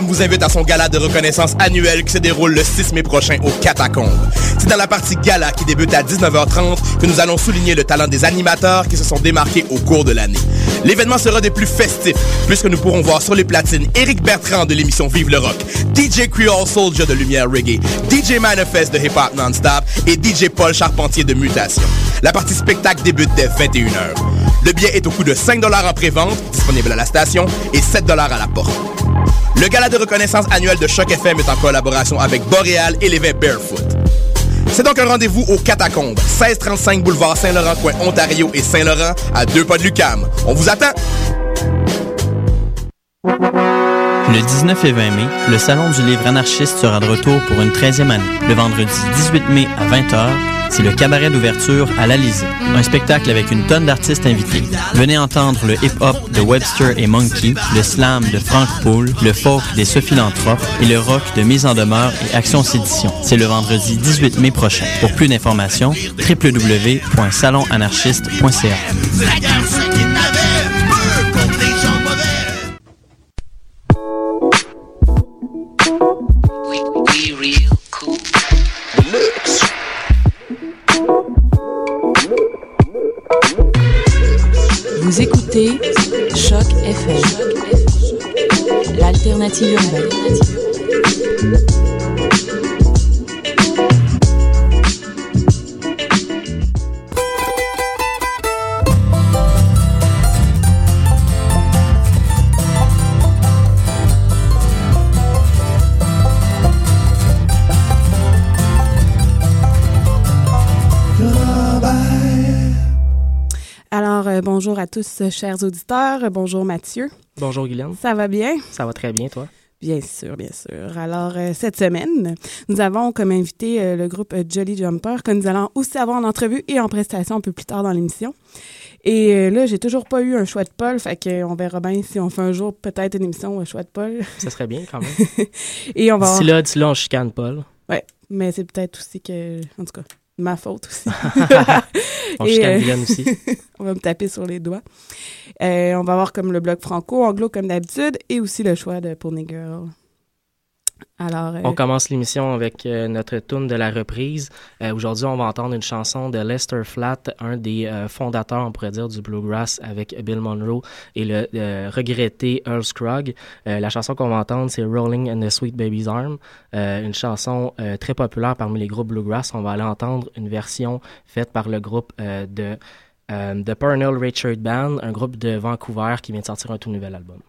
Vous invite à son gala de reconnaissance annuel qui se déroule le 6 mai prochain au Catacombes. C'est dans la partie gala qui débute à 19h30 que nous allons souligner le talent des animateurs qui se sont démarqués au cours de l'année. L'événement sera des plus festifs puisque nous pourrons voir sur les platines Eric Bertrand de l'émission Vive le Rock, DJ Creole Soldier de Lumière Reggae, DJ Manifest de Hip Hop Non-Stop et DJ Paul Charpentier de Mutation. La partie spectacle débute dès 21h. Le billet est au coût de 5 en pré-vente, disponible à la station, et 7 à la porte. Le gala de reconnaissance annuel de Choc FM est en collaboration avec Boréal et l'évêque Barefoot. C'est donc un rendez-vous au Catacombes, 1635 boulevard Saint-Laurent, coin Ontario et Saint-Laurent, à deux pas de Lucam. On vous attend! Le 19 et 20 mai, le Salon du livre anarchiste sera de retour pour une 13e année. Le vendredi 18 mai à 20h, c'est le cabaret d'ouverture à l'Alizé. Un spectacle avec une tonne d'artistes invités. Venez entendre le hip-hop de Webster et Monkey, le slam de Frank Poole, le folk des Sophilanthropes et le rock de Mise en demeure et Action Sédition. C'est le vendredi 18 mai prochain. Pour plus d'informations, www.salonanarchiste.ca. urbaine. Alors, euh, bonjour à tous, euh, chers auditeurs. Bonjour Mathieu. Bonjour Guylaine. Ça va bien? Ça va très bien, toi? Bien sûr, bien sûr. Alors, euh, cette semaine, nous avons comme invité euh, le groupe euh, Jolly Jumper que nous allons aussi avoir en entrevue et en prestation un peu plus tard dans l'émission. Et euh, là, j'ai toujours pas eu un choix de Paul, fait qu'on verra bien si on fait un jour peut-être une émission un choix de Paul. Ça serait bien quand même. et on va D'ici là, d'ici là, on chicane Paul. Ouais, mais c'est peut-être aussi que, en tout cas, ma faute aussi. On Et, euh, aussi. on va me taper sur les doigts. Euh, on va avoir comme le bloc franco, anglo comme d'habitude, et aussi le choix de Pony Girl. Euh, On commence l'émission avec euh, notre tune de la reprise. Euh, Aujourd'hui, on va entendre une chanson de Lester Flatt, un des fondateurs, on pourrait dire, du bluegrass avec Bill Monroe et le regretté Earl Scruggs. La chanson qu'on va entendre, c'est Rolling in the Sweet Baby's Arm, une chanson très populaire parmi les groupes bluegrass. On va aller entendre une version faite par le groupe de The Pernell Richard Band, un groupe de Vancouver qui vient de sortir un tout nouvel album.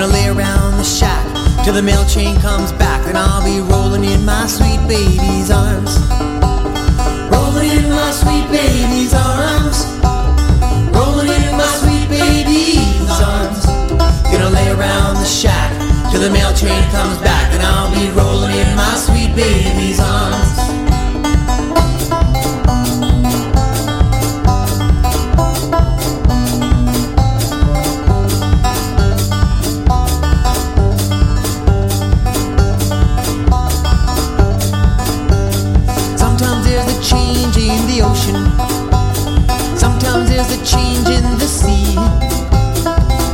Gonna lay around the shack till the mail train comes back. Then I'll be rolling in my sweet baby's arms. Rolling in my sweet baby's arms. Rolling in my sweet baby's arms. Gonna lay around the shack till the mail train comes back. Then I'll be rolling in my sweet baby's arms. Change in the sea.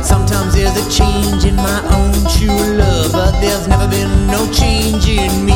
Sometimes there's a change in my own true love, but there's never been no change in me.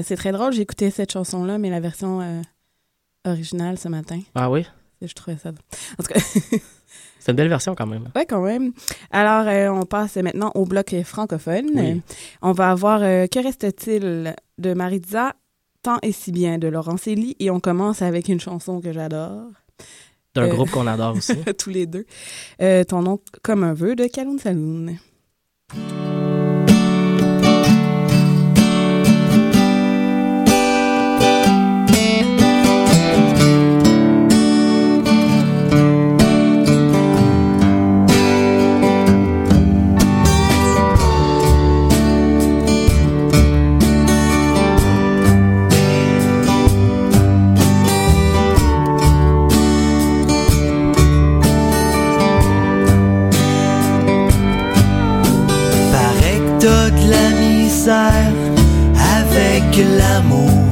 Euh, c'est très drôle. J'ai écouté cette chanson-là, mais la version euh, originale ce matin. Ah oui? Je trouvais ça. En tout cas. C'est une belle version quand même. Oui, quand même. Alors, euh, on passe maintenant au bloc francophone. Oui. On va avoir Que reste-t-il de Maritza, Tant et si bien de Laurence Elie. Et on commence avec une chanson que j'adore. D'un groupe qu'on adore aussi. tous les deux. Ton nom comme un vœu de Kaloun Saloon. Avec l'amour.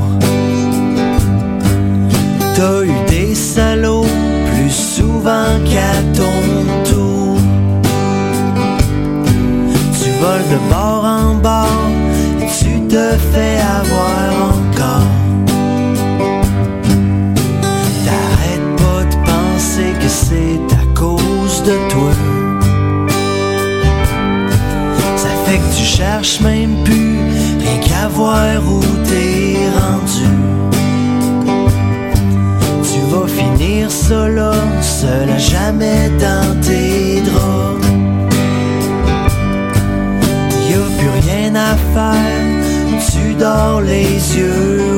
T'as eu des salauds plus souvent qu'à ton tour. Tu voles de bord en bord, tu te fais avoir fait que tu cherches même plus rien qu'à voir où t'es rendu. Tu vas finir solo, seul à jamais dans tes draps. Y a plus rien à faire, tu dors les yeux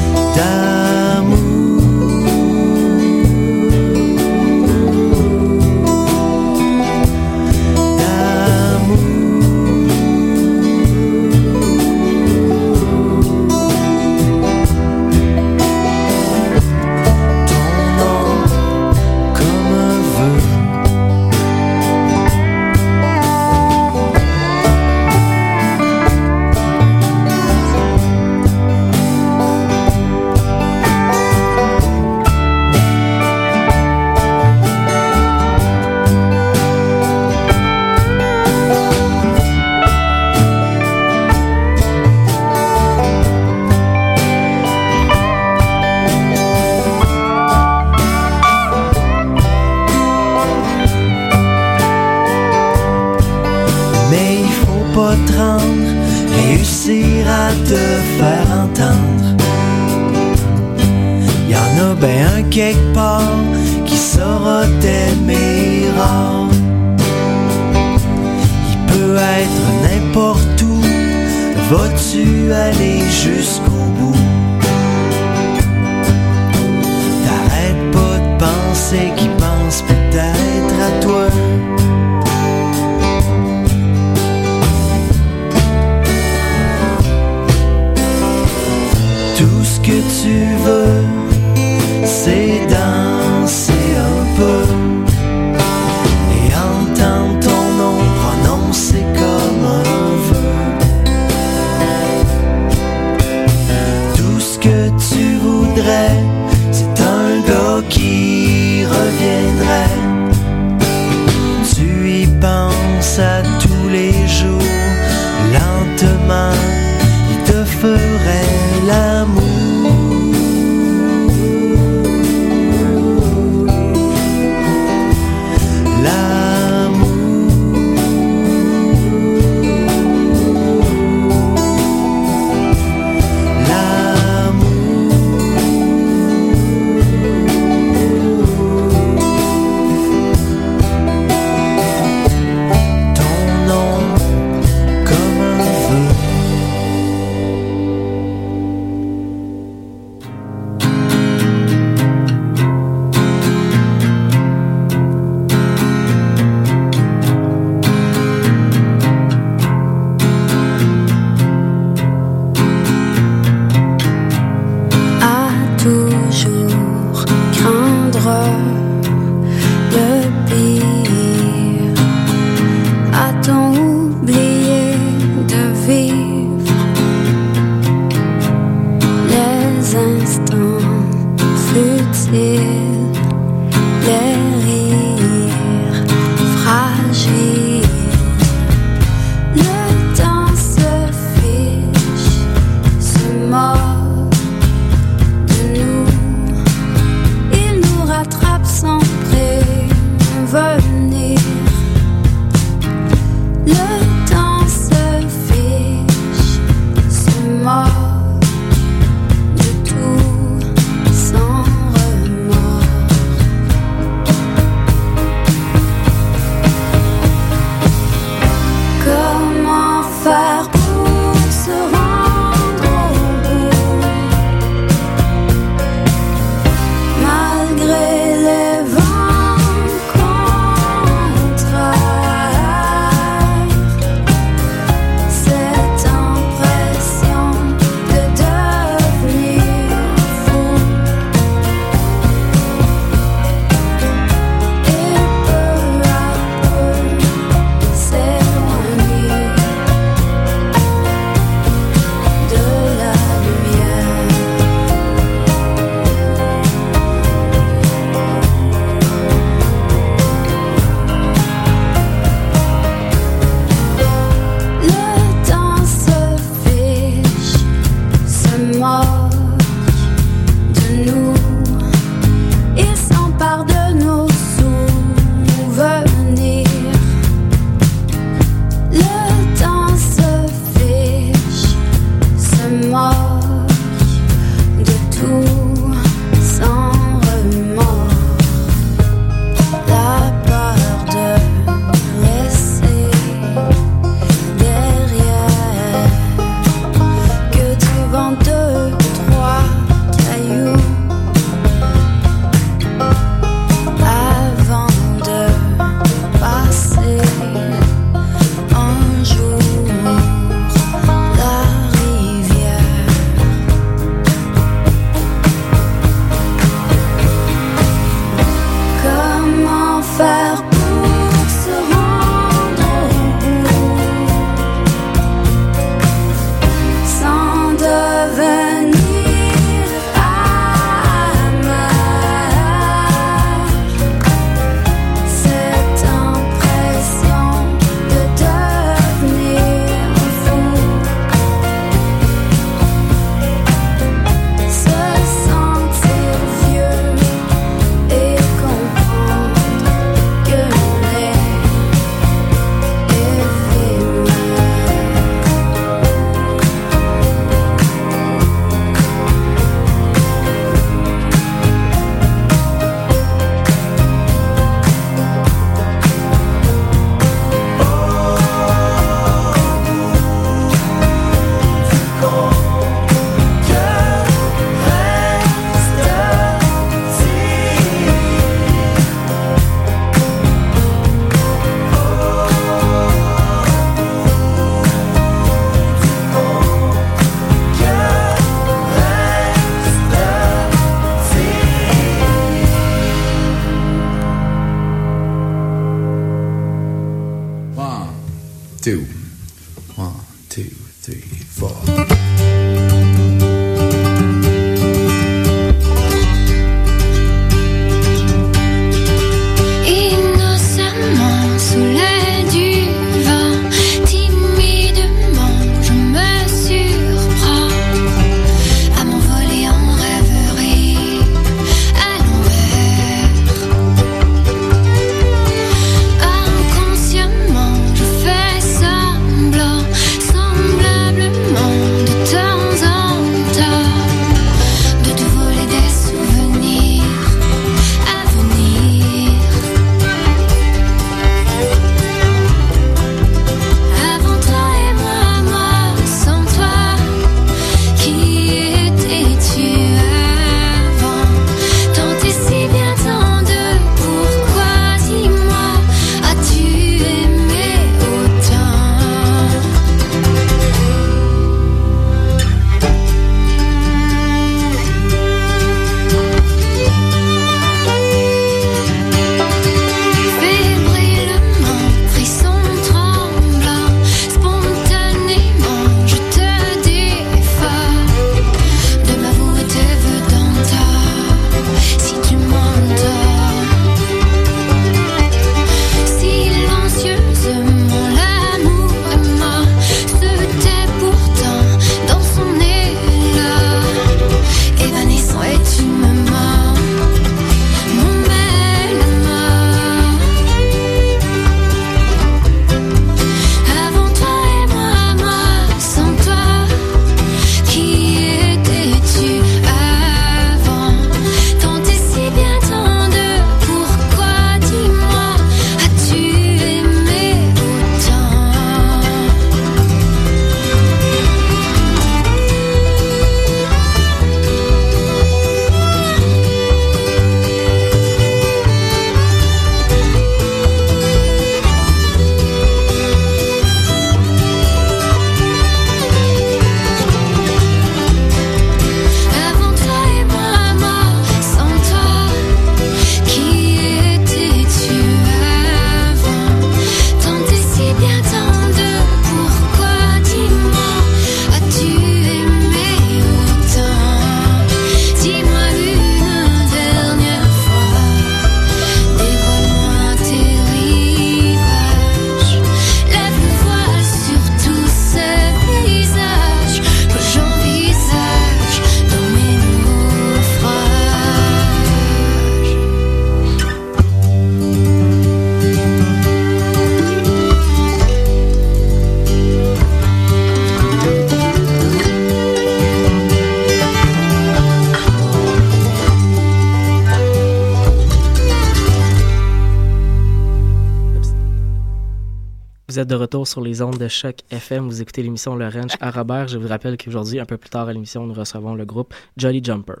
retour sur les ondes de choc FM. Vous écoutez l'émission Le Ranch à Robert. Je vous rappelle qu'aujourd'hui, un peu plus tard à l'émission, nous recevons le groupe Jolly Jumper.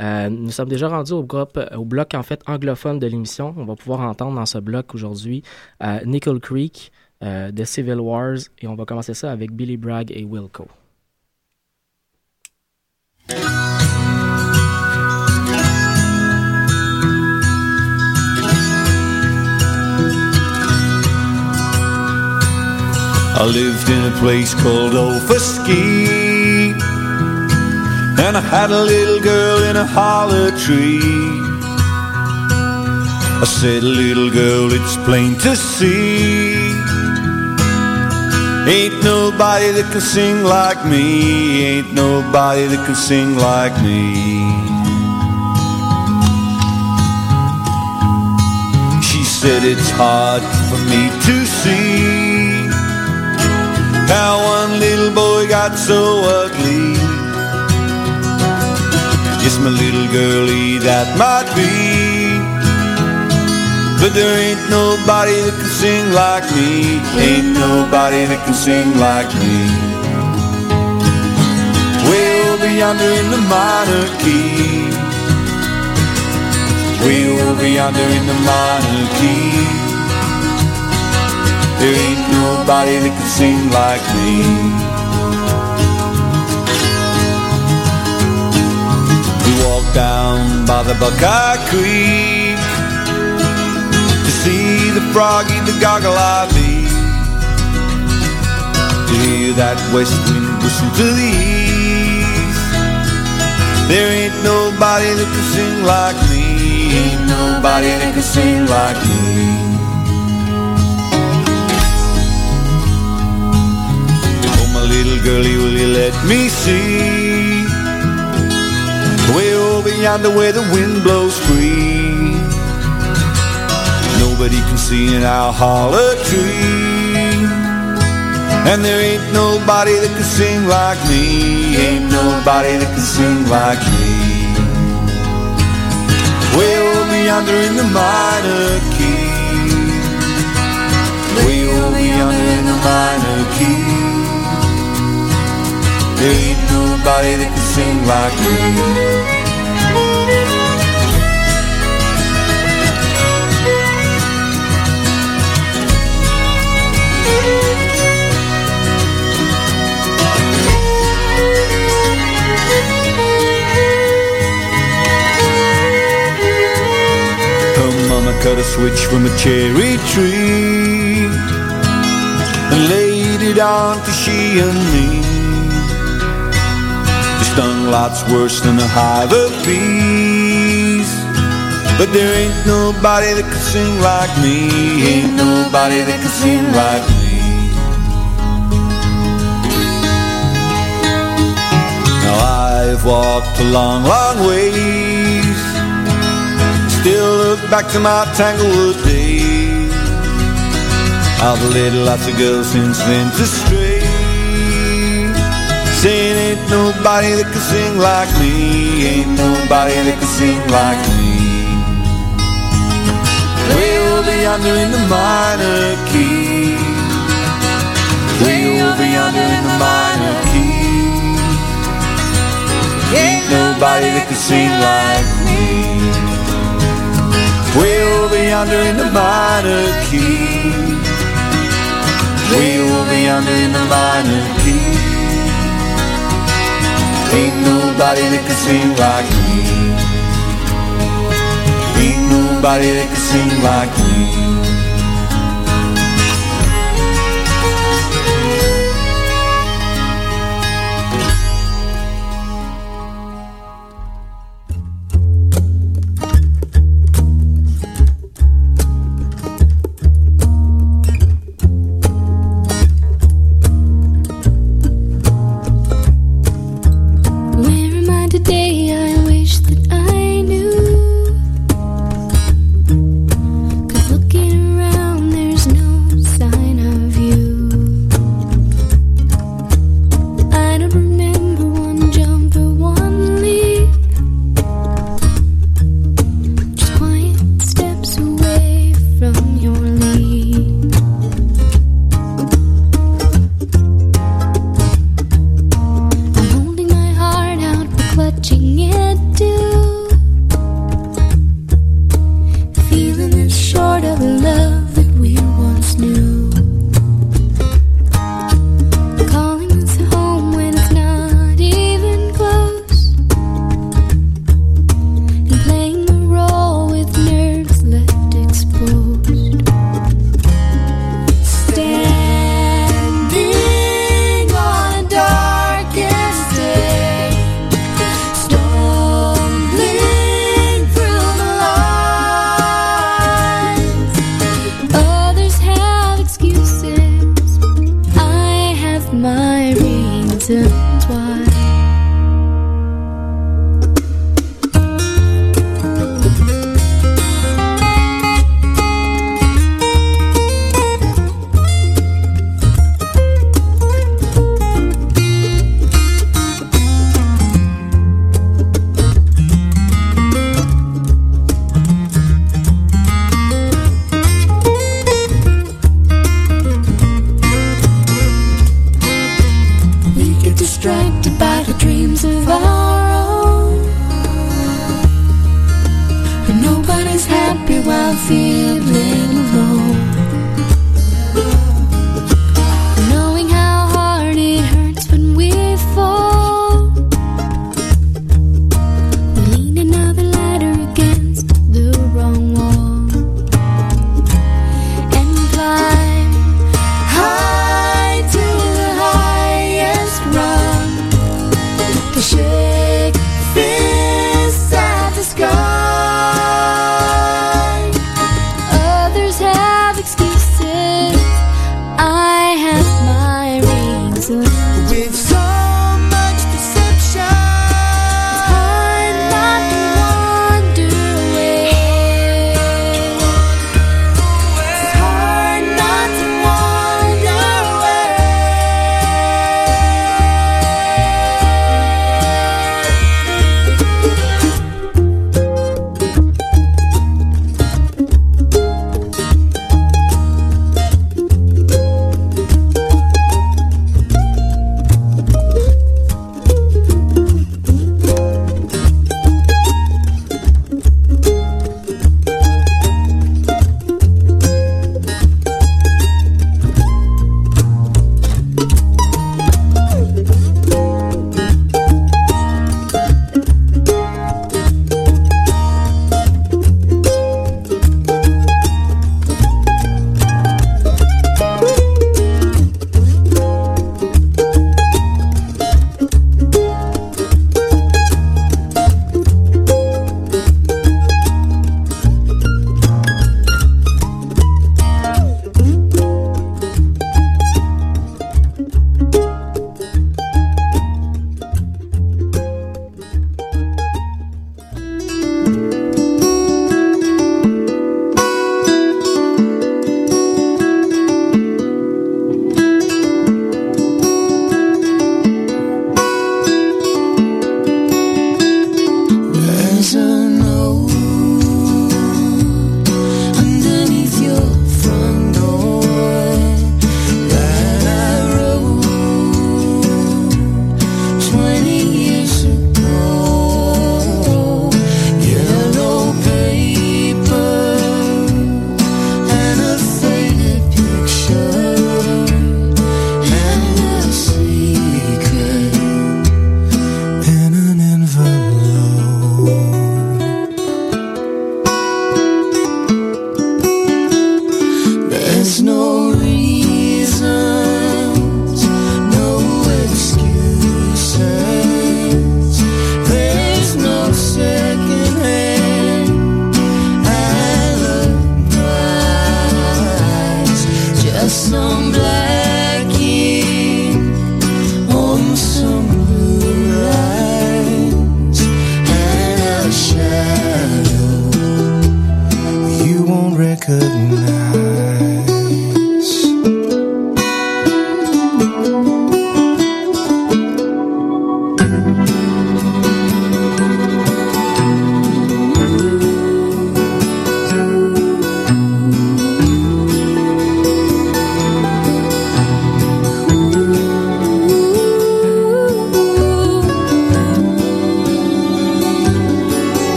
Euh, nous sommes déjà rendus au groupe, au bloc en fait anglophone de l'émission. On va pouvoir entendre dans ce bloc aujourd'hui euh, Nickel Creek, euh, The Civil Wars, et on va commencer ça avec Billy Bragg et Wilco. I lived in a place called Ofaski, and I had a little girl in a hollow tree. I said, little girl, it's plain to see. Ain't nobody that can sing like me. Ain't nobody that can sing like me. She said it's hard for me to see how one little boy got so ugly. Yes, my little girlie, that might be. But there ain't nobody that can sing like me. Ain't nobody that can sing like me. Way over yonder in the minor key. Way over yonder in the minor key. There ain't nobody that can sing like me. We walked down by the Buckeye Creek to see the froggy, the goggle-eyed bee. To hear that west wind whistle to the east. There ain't nobody that can sing like me. Ain't nobody that can sing like me. Little girlie, will you let me see? Way over yonder where the wind blows free. Nobody can see in our holler tree. And there ain't nobody that can sing like me. Ain't nobody that can sing like me. Way over yonder in the minor key. Way over yonder in the minor key. There ain't nobody that can sing like me. Her mama cut a switch from a cherry tree and laid it on to she and me. Stung lots worse than a hive of bees. But there ain't nobody that can sing like me. Ain't nobody that can sing like me. Now I've walked a long, long ways. Still look back to my Tanglewood days. I've led lots of girls since then to stray. Saying ain't nobody that can sing like me. Ain't nobody that can sing like me. Way over yonder in the minor key. Way over yonder in the minor key. Ain't nobody that can sing like me. Way over yonder in the minor key. Way over yonder in the minor key. Ain't nobody that can sing like me. Ain't nobody that can sing like me.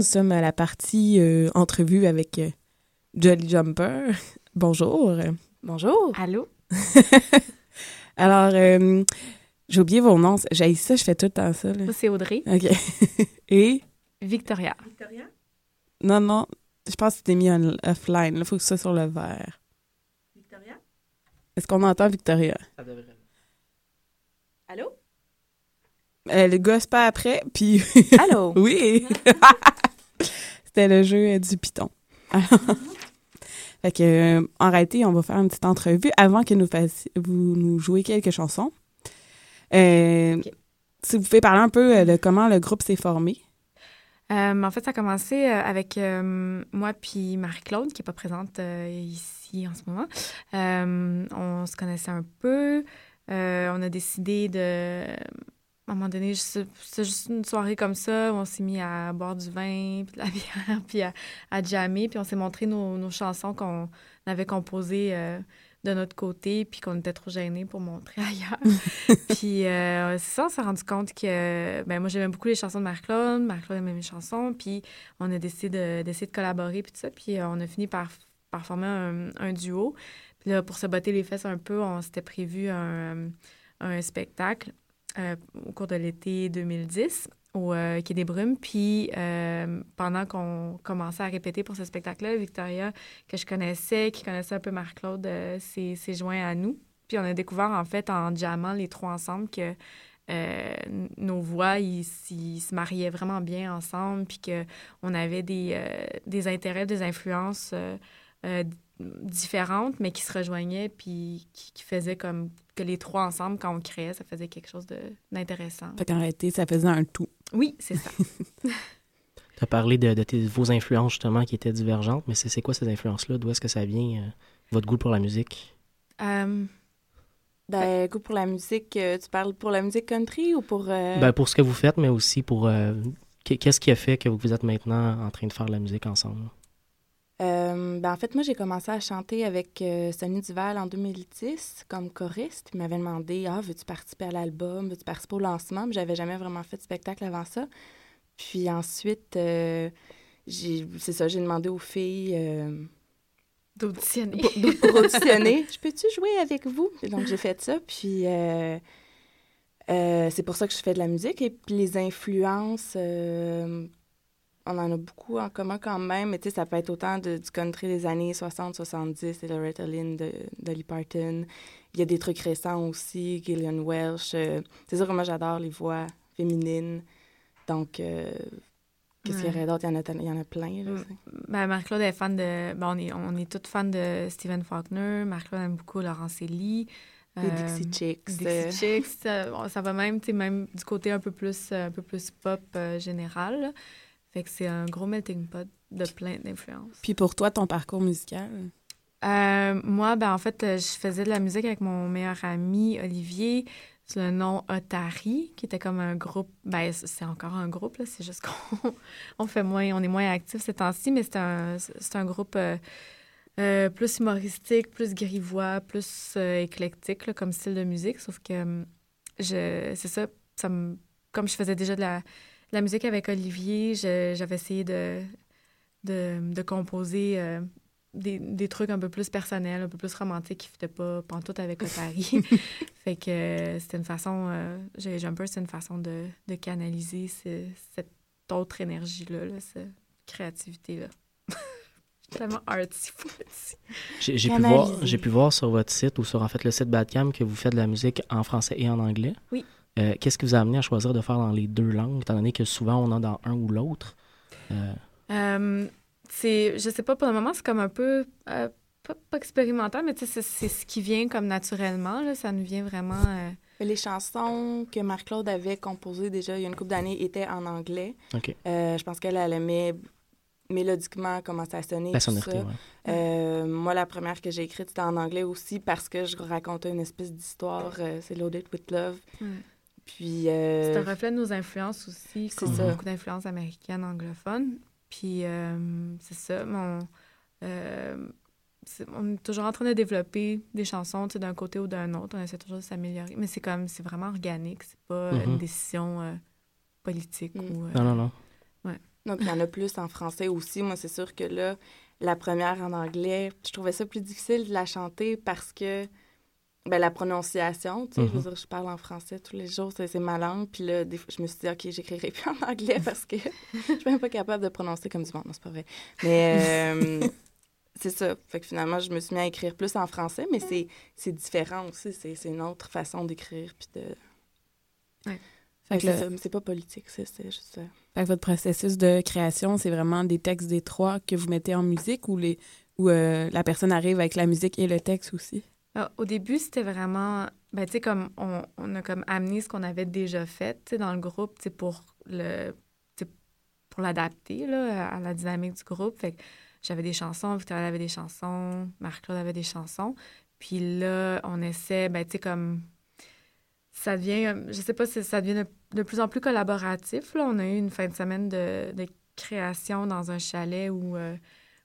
Nous sommes à la partie euh, entrevue avec euh, Jolly Jumper. Bonjour. Bonjour. Allô? Alors, euh, j'ai oublié vos noms. J'ai ça, je fais tout le temps ça. là. Moi, c'est Audrey. OK. Et? Victoria. Non, non, je pense que c'était mis en offline. Il faut que ce soit sur le verre. Victoria? Est-ce qu'on entend Victoria? Ça devrait. Allô? Elle gosse pas après, puis... Allô? oui! C'était le jeu euh, du piton. fait que, euh, en réalité, on va faire une petite entrevue avant que nous vous nous jouez quelques chansons. Euh. Si vous pouvez parler un peu de comment le groupe s'est formé. Euh, en fait, ça a commencé avec euh, moi puis Marie-Claude, qui n'est pas présente ici en ce moment. On se connaissait un peu. On a décidé de... À un moment donné, c'est juste une soirée comme ça où on s'est mis à boire du vin, puis de la bière, puis à, à jammer, puis on s'est montré nos, nos chansons qu'on avait composées euh, de notre côté, puis qu'on était trop gênés pour montrer ailleurs. puis euh, c'est ça, on s'est rendu compte que ben, moi, j'aimais beaucoup les chansons de Marc-Claude, Marc-Claude aimait mes chansons, puis on a décidé de- d'essayer de, collaborer, puis tout ça, puis euh, on a fini par, par former un, un duo. Puis là, pour se botter les fesses un peu, on s'était prévu un, un spectacle euh, au cours de l'été 2010 au euh, Quai des Brumes. Puis euh, pendant qu'on commençait à répéter pour ce spectacle-là, Victoria, que je connaissais, qui connaissait un peu Marc-Claude, euh, s'est joint à nous. Puis on a découvert, en fait, en jammant les trois ensemble, que nos voix, ils, se mariaient vraiment bien ensemble, puis qu'on avait des, des intérêts, des influences euh, différentes, mais qui se rejoignaient, puis qui, qui faisaient comme que les trois ensemble, quand on créait, ça faisait quelque chose de- d'intéressant. Fait qu'en réalité, ça faisait un tout. Oui, c'est ça. Tu as parlé de, de tes- vos influences justement qui étaient divergentes, mais c'est c'est quoi ces influences-là? D'où est-ce que ça vient, euh, votre goût pour la musique? Euh, Ben, goût pour la musique, euh, tu parles pour la musique country ou pour... euh, Ben, pour ce que vous faites, mais aussi pour... euh, qu'est- Qu'est-ce qui a fait que vous êtes maintenant en train de faire de la musique ensemble? Euh, ben, en fait, moi, j'ai commencé à chanter avec euh, Sonny Duval en 2010 comme choriste. Il m'avait demandé « Ah, veux-tu participer à l'album? Veux-tu participer au lancement? » Mais J'avais jamais vraiment fait de spectacle avant ça. Puis ensuite, euh, j'ai- c'est ça, j'ai demandé aux filles... euh, D'auditionner. pour, auditionner. Je peux-tu jouer avec vous? Donc, j'ai fait ça. Puis, c'est pour ça que je fais de la musique. Et puis, les influences, on en a beaucoup en commun quand même. Mais tu sais, ça peut être autant de- du country des années 60-70, et Loretta Lynn, de Dolly Parton. Il y a des trucs récents aussi, Gillian Welsh. euh, c'est sûr que moi, j'adore les voix féminines. Donc, euh, qu'est-ce qu'il y aurait d'autre? Il y en a, tel- il y en a plein. Là, Mm. Ben, Marc-Claude est fan de... Ben, on est, on est toutes fans de Stephen Faulkner. Marc-Claude aime beaucoup Laurence Elie. Les Euh, Dixie Chicks. Dixie Chicks, ça, va même, même du côté un peu plus, un peu plus pop général. Fait que c'est un gros melting pot de plein d'influences. Puis pour toi, ton parcours musical? Euh, moi, ben, en fait, euh, je faisais de la musique avec mon meilleur ami, Olivier. sous le nom Otari, qui était comme un groupe. Ben, c'est encore un groupe, là. C'est juste qu'on on fait moins, on est moins actifs ces temps-ci, mais c'est un, c'est un groupe euh, euh, plus humoristique, plus grivois, plus éclectique, là, comme style de musique. Sauf que hum, je, c'est ça, ça me- comme je faisais déjà de la, la musique avec Olivier, j'avais essayé de, de, de composer euh, des, des trucs un peu plus personnels, un peu plus romantiques qui ne fitaient pas pantoute avec Otari. fait que euh, c'était une façon, euh, j'ai Jumper, c'est une façon de, de canaliser ce- cette autre énergie-là, là, cette créativité-là. Tellement. J'ai pu, voir, j'ai pu voir sur votre site ou sur en fait le site Badcam que vous faites de la musique en français et en anglais. Oui. Euh, Qu'est-ce qui vous a amené à choisir de faire dans les deux langues, étant donné que souvent on a dans un ou l'autre? Euh, Euh, c'est, je sais pas, pour le moment, c'est comme un peu, euh, pas, pas expérimental, mais c'est, c'est ce qui vient comme naturellement, là, ça nous vient vraiment... euh, Les chansons que Marc-Claude avait composées déjà il y a une couple d'années étaient en anglais. OK. Euh, je pense qu'elle elle aimait mélodiquement comment ça sonnait. La sonorité, ouais. Euh, moi, la première que j'ai écrite, c'était en anglais aussi parce que je racontais une espèce d'histoire. euh, c'est Loaded with Love. Ouais. Puis. euh, C'est un reflet de nos influences aussi, c'est comme ça. beaucoup d'influences américaines, anglophones. Puis euh, c'est ça, mon, euh, on est toujours en train de développer des chansons, tu sais, d'un côté ou d'un autre. On essaie toujours de s'améliorer. Mais c'est comme, c'est vraiment organique, c'est pas euh, Mhm. une décision euh, politique Mm. ou... euh, Non, non, non. Ouais. Donc, il y en a plus en français aussi. Moi, c'est sûr que là, la première en anglais, je trouvais ça plus difficile de la chanter parce que ben, la prononciation, tu sais, je veux Mhm. dire, je parle en français tous les jours, c'est c'est ma langue. Puis là, des fois, je me suis dit, OK, j'écrirai plus en anglais parce que je suis même pas capable de prononcer comme du monde. Non, c'est pas vrai. Mais euh, c'est ça. Fait que finalement, je me suis mis à écrire plus en français, mais c'est c'est différent aussi. C'est c'est une autre façon d'écrire. Puis de. Que c'est le- pas politique, c'est c'est juste ça. Fait que votre processus de création, c'est vraiment des textes des trois que vous mettez en musique ou les ou euh, la personne arrive avec la musique et le texte aussi? Ah, au début, c'était vraiment, ben, tu sais, comme on, on a comme amené ce qu'on avait déjà fait, tu sais, dans le groupe, tu sais, pour le, pour l'adapter, là, à la dynamique du groupe. Fait que j'avais des chansons, Victoria avait des chansons, Marc-Claude avait des chansons. Puis là, on essaie, ben, tu sais, comme, ça devient, je sais pas si ça devient de, de plus en plus collaboratif, là. On a eu une fin de semaine de, de création dans un chalet où... euh,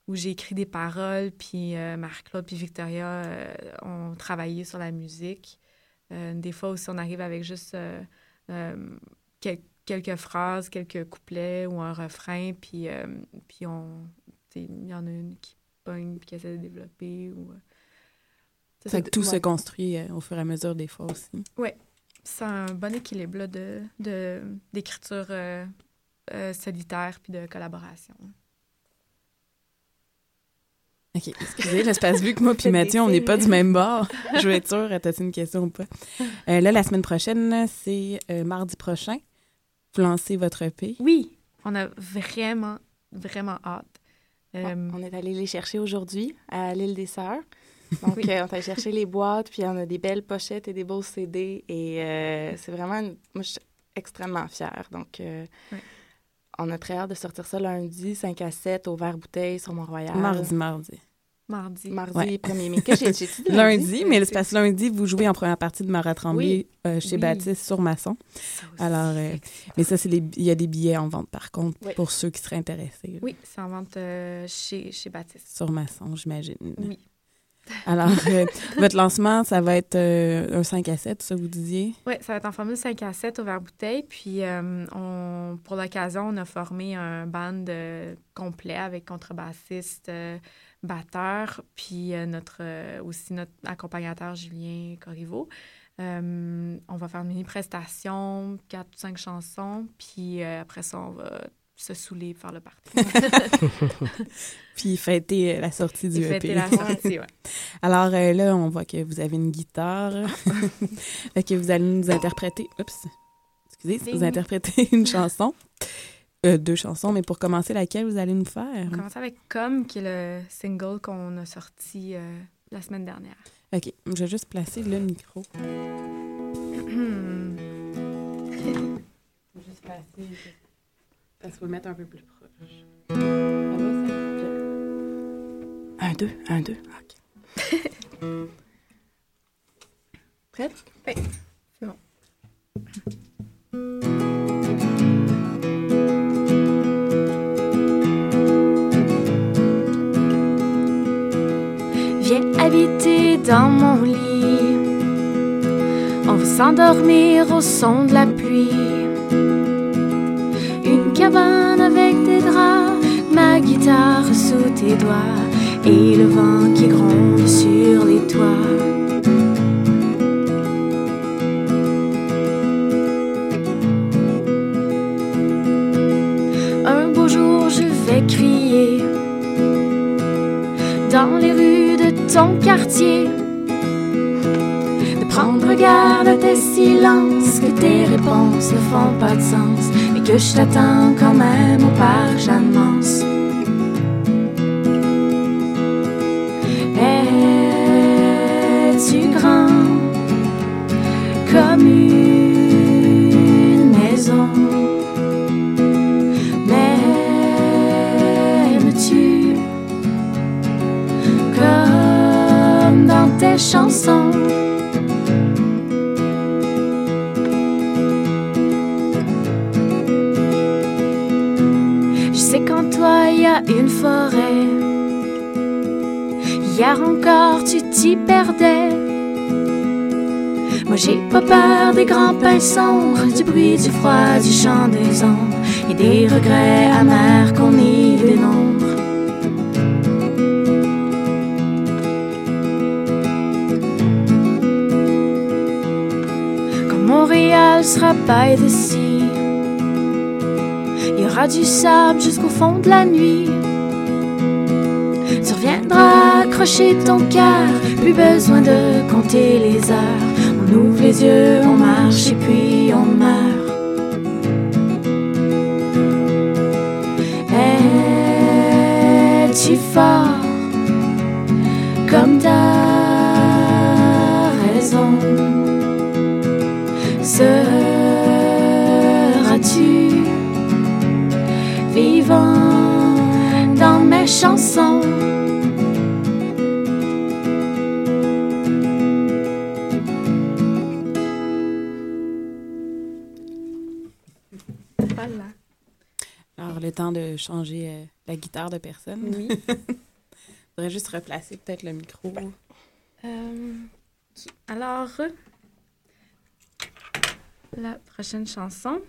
où j'ai écrit des paroles, puis euh, Marc-Claude puis Victoria euh, ont travaillé sur la musique. Euh, des fois aussi, on arrive avec juste euh, quel- quelques phrases, quelques couplets ou un refrain, puis, puis on... Il y en a une qui pogne puis qui essaie de développer. Ou, ça, Fait que tout se construit au fur et à mesure des fois aussi. Oui, c'est un bon équilibre là, de, d'écriture solitaire puis de collaboration. OK, excusez, l'espace vu que moi puis Mathieu, on n'est pas du même bord. Je vais être sûre, t'as-tu une question ou pas? Euh, là, la semaine prochaine, c'est euh, mardi prochain. Vous lancez votre EP. Oui, on a vraiment, vraiment hâte. Euh, On est allé les chercher aujourd'hui à l'île des Sœurs. Donc, euh, on est allé chercher les boîtes, puis on a des belles pochettes et des beaux CD. Et euh, c'est vraiment... une- Moi, je suis extrêmement fière. Donc, euh, on a très hâte de sortir ça lundi, 5 à 7, au Vert-Bouteille, sur Mont-Royal. Mardi, mardi. Mardi. Mardi, Ouais. 1er mai. Que j'ai- dit Lundi, mais l'espace lundi, vous jouez en première partie de Marat Tremblay Oui. euh, chez Oui. Baptiste sur Masson. Alors, euh, mais ça, c'est il y a des billets en vente par contre Oui. pour ceux qui seraient intéressés. là, Oui, c'est en vente euh, chez, chez Baptiste. Sur Masson, j'imagine. Oui. Alors, euh, votre lancement, ça va être euh, un 5 à 7, ça vous disiez? Oui, ça va être en formule 5 à 7 au verre-bouteille. Puis, euh, on, pour l'occasion, on a formé un band euh, complet avec contrebassiste, euh, batteur, puis euh, notre, euh, aussi notre accompagnateur Julien Corriveau. Euh, on va faire une mini-prestation, 4 ou 5 chansons, puis après ça, on va se saouler, faire le party. Puis fêter la sortie du Et EP. fêter la sortie, ouais. Alors euh, là, on voit que vous avez une guitare. fait que vous allez nous interpréter. Oups. Excusez, vous interprétez une chanson. Euh, deux chansons, mais pour commencer, laquelle vous allez nous faire? On commence avec Comme, qui est le single qu'on a sorti euh, la semaine dernière. OK, je vais juste placer le micro. juste placer. Parce qu'il faut le mettre un peu plus proche. Ça va, ça? Un, deux, un, deux. OK. Prête? Oui, c'est bon. Dans mon lit. On va s'endormir au son de la pluie. Une cabane avec des draps, ma guitare sous tes doigts et le vent qui gronde sur les toits. Un beau jour, je vais crier dans les rues de prendre garde à tes silences, que tes réponses ne font pas de sens, mais que je t'attends quand même au parc Jeanne-Mance. Je sais qu'en toi il y a une forêt. Hier encore tu t'y perdais. Moi j'ai pas peur des grands pins sombres, du bruit, du froid, du chant des ombres et des regrets amers qu'on y dénombre. Sera il y aura du sable jusqu'au fond de la nuit. Tu reviendras accrocher ton cœur, plus besoin de compter les heures. On ouvre les yeux, on marche et puis on meurt. Es-tu fort? Comme ta raison? Vivant dans mes chansons? Voilà. Alors, le temps de changer euh, la guitare de personne. Oui. faudrait juste replacer peut-être le micro. Euh. Alors, la prochaine chanson,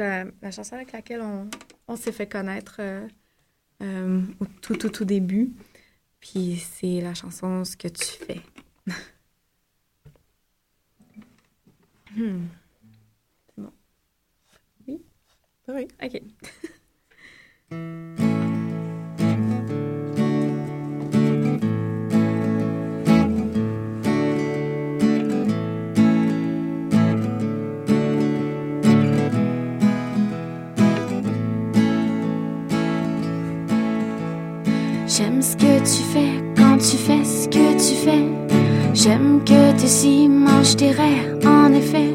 c'est la chanson avec laquelle on, on s'est fait connaître euh, euh, au tout, tout, tout début. Puis c'est la chanson Ce que tu fais. Hmm. C'est bon. Oui? Oui. OK. J'aime ce que tu fais quand tu fais ce que tu fais. J'aime que tes si manges tes raies, en effet.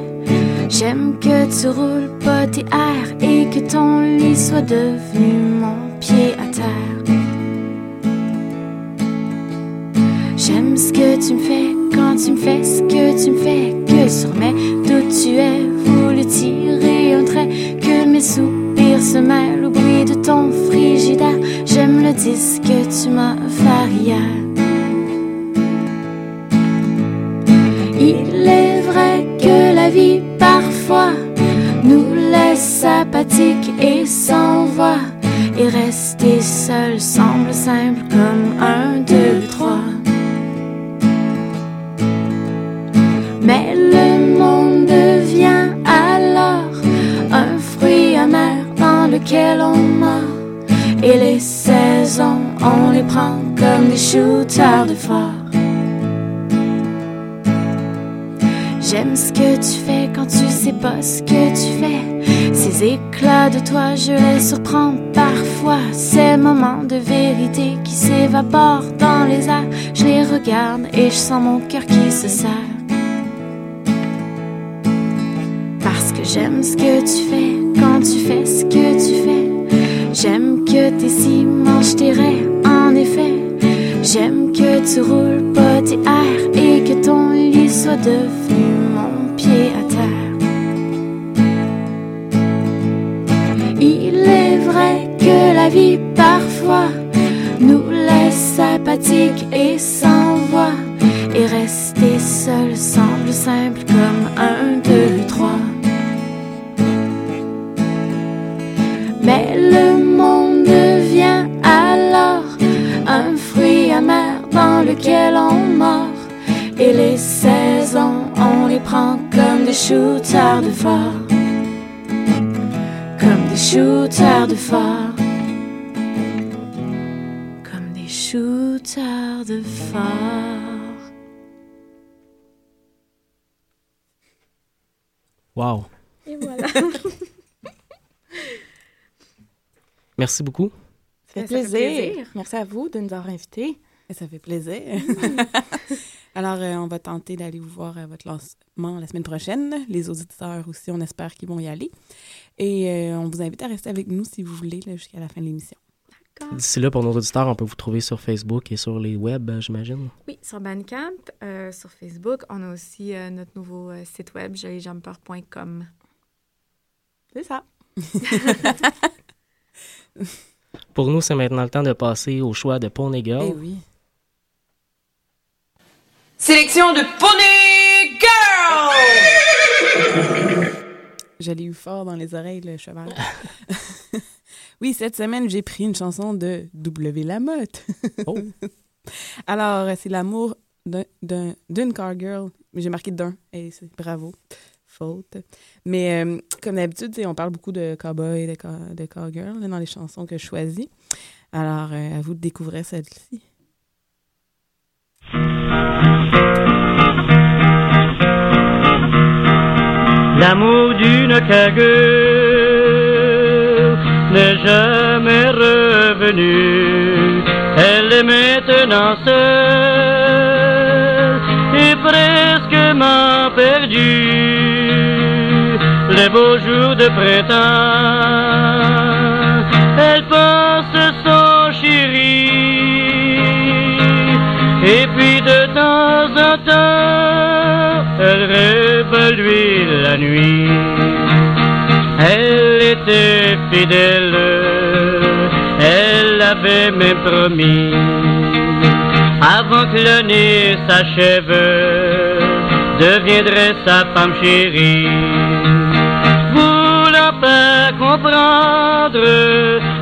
J'aime que tu roules pas tes airs et que ton lit soit devenu mon pied à terre. J'aime ce que tu me fais quand tu me fais ce que tu me fais. Que sur mes doutes tu es voulu tirer un trait. Que mes soupirs se mêlent de ton frigidaire. J'aime le disque que tu m'as hier. Il est vrai que la vie parfois nous laisse apathiques et sans voix. Et rester seul semble simple comme un, deux, trois. Lequel on. Et les saisons, on les prend comme des shooters de fort. J'aime ce que tu fais quand tu sais pas ce que tu fais. Ces éclats de toi, je les surprends parfois. Ces moments de vérité qui s'évaporent dans les airs. Je les regarde et je sens mon cœur qui se serre. Parce que j'aime ce que tu fais quand tu fais ce que tu fais. J'aime que tes cimanches, tes rêves. en effet. J'aime que tu roules pas tes airs et que ton lit soit devenu mon pied à terre. Il est vrai que la vie parfois nous laisse apathiques et sans voix. Et rester seul semble simple comme un, deux, trois. Dans lequel on mord. Et les saisons, on les prend comme des shooters de phare. Comme des shooters de phare. Comme des shooters de phare. Wow. Et voilà. Merci beaucoup. Ça fait, Ça fait plaisir. plaisir. Merci à vous de nous avoir invités. Ça fait plaisir. Alors, euh, on va tenter d'aller vous voir à votre lancement la semaine prochaine. Les auditeurs aussi, on espère qu'ils vont y aller. Et euh, on vous invite à rester avec nous si vous voulez jusqu'à la fin de l'émission. D'ici là, pour nos auditeurs, on peut vous trouver sur Facebook et sur les web, euh, j'imagine. Oui, sur Bandcamp, euh, sur Facebook. On a aussi euh, notre nouveau euh, site web, jolijumper.com. C'est ça. Pour nous, c'est maintenant le temps de passer au choix de Pony Girl. Eh oui. Sélection de Pony Girl! Je l'ai eu fort dans les oreilles, le cheval. oui, cette semaine, j'ai pris une chanson de W. Lamotte. Oh. Alors, c'est l'amour d'un- d'un- d'une car girl. J'ai marqué d'un. Et c'est bravo. Faute. Mais euh, comme d'habitude, on parle beaucoup de cowboy, de, ca- de cowgirl dans les chansons que je choisis. Alors, euh, à vous de découvrir celle-ci. L'amour d'une cagueule n'est jamais revenu. Elle est maintenant seule et presque m'a perdu. Les beaux jours de printemps, nuit. Elle était fidèle, elle avait même promis. Avant que l'année s'achève, deviendrait sa femme chérie. Voulant pas comprendre,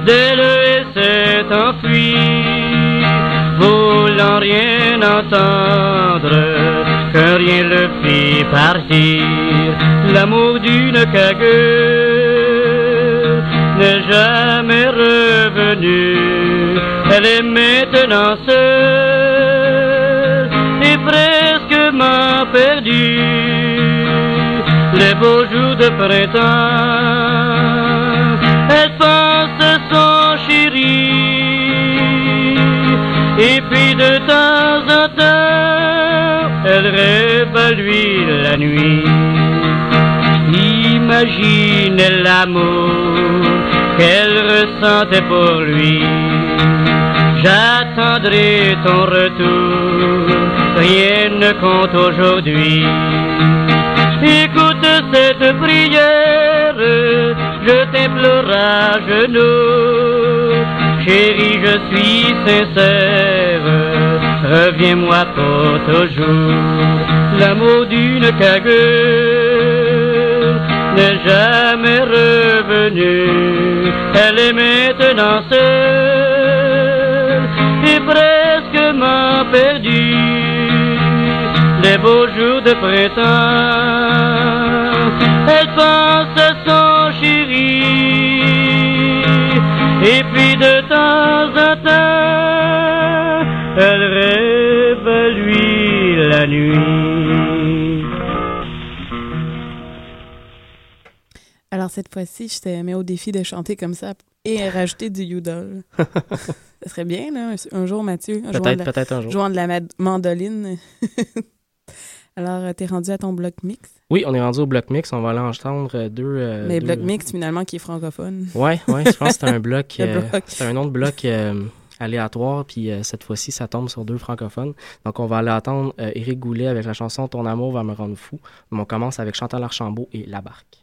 elle s'est enfuie voulant rien entendre, que rien le fit partir. L'amour d'une cagueule n'est jamais revenu. Elle est maintenant seule et presque m'a perdu. Les beaux jours de printemps, elle pense son chéri. Et puis de temps en temps, elle rêve à lui la nuit. Imagine l'amour qu'elle ressentait pour lui. J'attendrai ton retour, rien ne compte aujourd'hui. Écoute cette prière, je t'implore à genoux. Chérie, je suis sincère, reviens-moi pour toujours. L'amour d'une cagueule n'est jamais revenu. Elle est maintenant seule et presque m'a perdu. Les beaux jours de printemps, elle pense à son chéri. Et puis de temps en temps, elle rêve à lui la nuit. Cette fois-ci, je te mets au défi de chanter comme ça et rajouter du Udall. ça serait bien, là, un, jour, Mathieu. Peut-être, de peut-être un jour. Jouant de la mandoline. Alors, t'es rendu à ton bloc mix? Oui, on est rendu au bloc mix. On va aller entendre euh, deux. euh, Mais deux- bloc mix, finalement, qui est francophone. Ouais, ouais, je pense que c'est un bloc. Euh, bloc. c'est un autre bloc euh, aléatoire, puis cette fois-ci, ça tombe sur deux francophones. Donc, on va aller attendre Éric Goulet avec la chanson Ton amour va me rendre fou. Mais on commence avec Chantal Archambault et La Barque.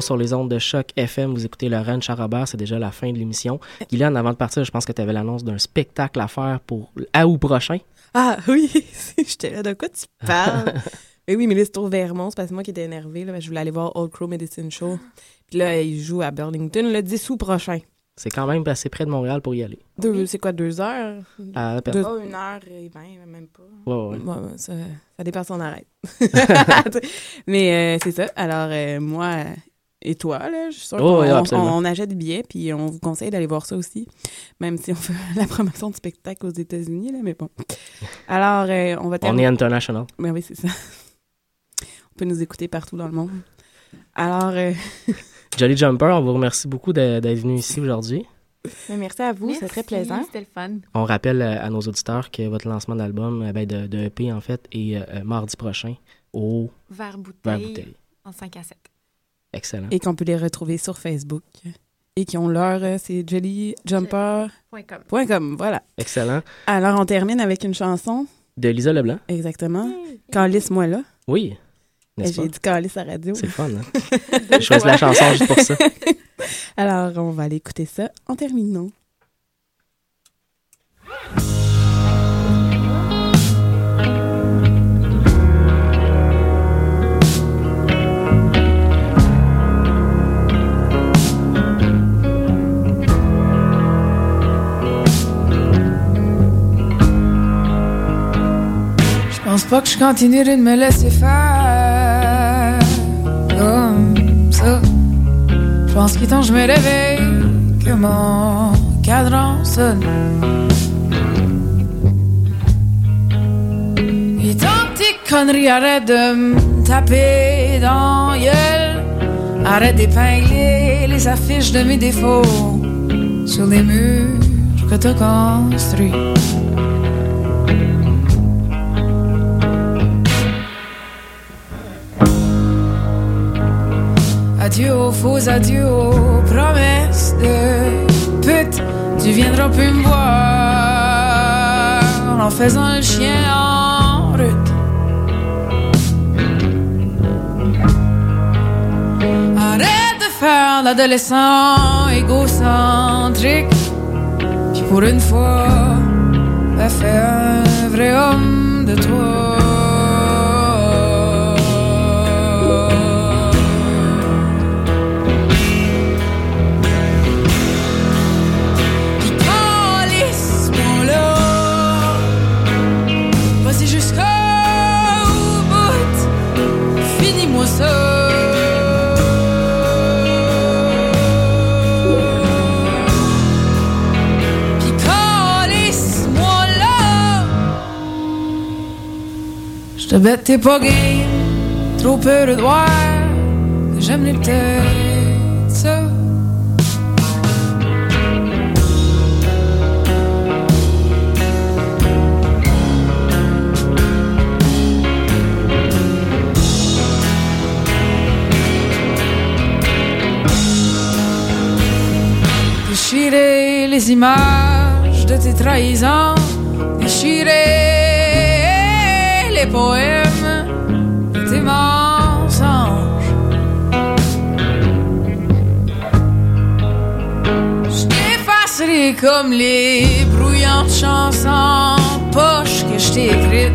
sur les ondes de choc FM. Vous écoutez Laurent Charabert. C'est déjà la fin de l'émission. Guylaine, avant de partir, je pense que tu avais l'annonce d'un spectacle à faire pour à août prochain. Ah oui, j'étais là, de quoi tu parles? mais oui, mais là, c'est au Vermont, c'est parce que moi qui étais énervée. Là, je voulais aller voir Old Crow Medicine Show. Puis là, il joue à Burlington le 10 août prochain. C'est quand même assez près de Montréal pour y aller. Deux, c'est quoi, deux heures? Deux- Oh, une heure et vingt, même pas. Ouais, ouais. Ça, ça dépend si on arrête. Mais euh, c'est ça. Alors, euh, moi et toi, là, je suis sûre Oh, qu'on oui, on- on achète des billets, puis on vous conseille d'aller voir ça aussi, même si on fait la promotion du spectacle aux États-Unis, là, mais bon. Alors, euh, on va On terminer. est international. Ben oui, c'est ça. On peut nous écouter partout dans le monde. Alors, euh, Jolly Jumper, on vous remercie beaucoup d'être venu ici aujourd'hui. Mais merci à vous, c'est très plaisant. C'était le fun. On rappelle euh, à nos auditeurs que votre lancement d'album, euh, ben, de, de EP en fait, est mardi prochain au Vers Vers bouteille, Bouteille. en 5 à 7. Excellent. et qu'on peut les retrouver sur Facebook. Et qui ont leur, euh, c'est jellyjumper.com. Point com. Voilà. Excellent. Alors, on termine avec une chanson. De Lisa Leblanc. Exactement. Calisse-moi là. Oui. J'ai dit calice à la radio. C'est le fun, hein? J'ai choisi la chanson juste pour ça. Alors, on va aller écouter ça en terminant. Pas que je continuerai de me laisser faire comme ça. Je pense qu'il je me réveille, que mon cadran sonne. Est temps que conneries arrêtent de me taper dans gueule. Arrête d'épingler les affiches de mes défauts sur les murs que t'as construits. Adieu aux faux adieux promesses de pute. Tu viendras plus me voir en faisant le chien en route. Arrête de faire l'adolescent égocentrique. Puis pour une fois, va faire un vrai homme de toi. Je te bête, t'es pas game. Trop peur de que J'aime les peut-être ça. Déchirer les images de tes trahisons, déchirer poèmes de tes mensonges. Je t'effacerai comme les brouillantes chansons poches que je t'ai écrites.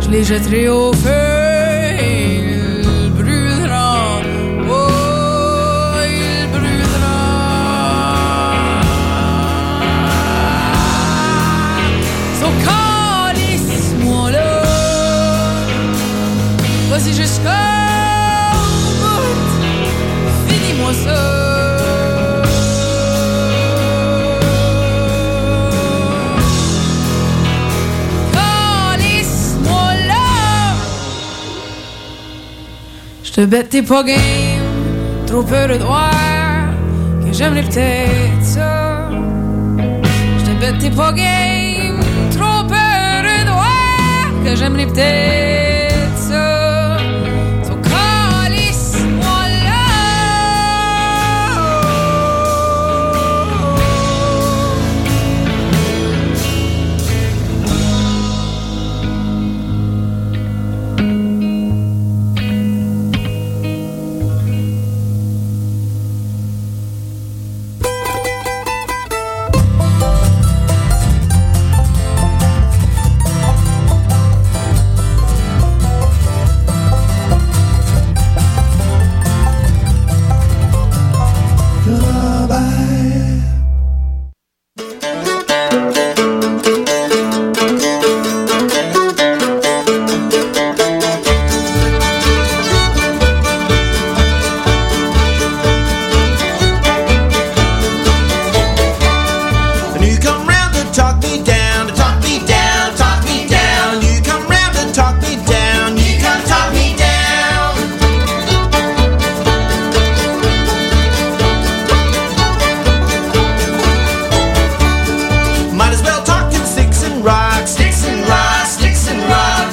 Je les jetterai au feu. Je te bête t'es pas game Trop peur de voir Que j'aimerais peut-être ça je te bête, t'es pas game. Trop peur de voir que j'aimerais peut-être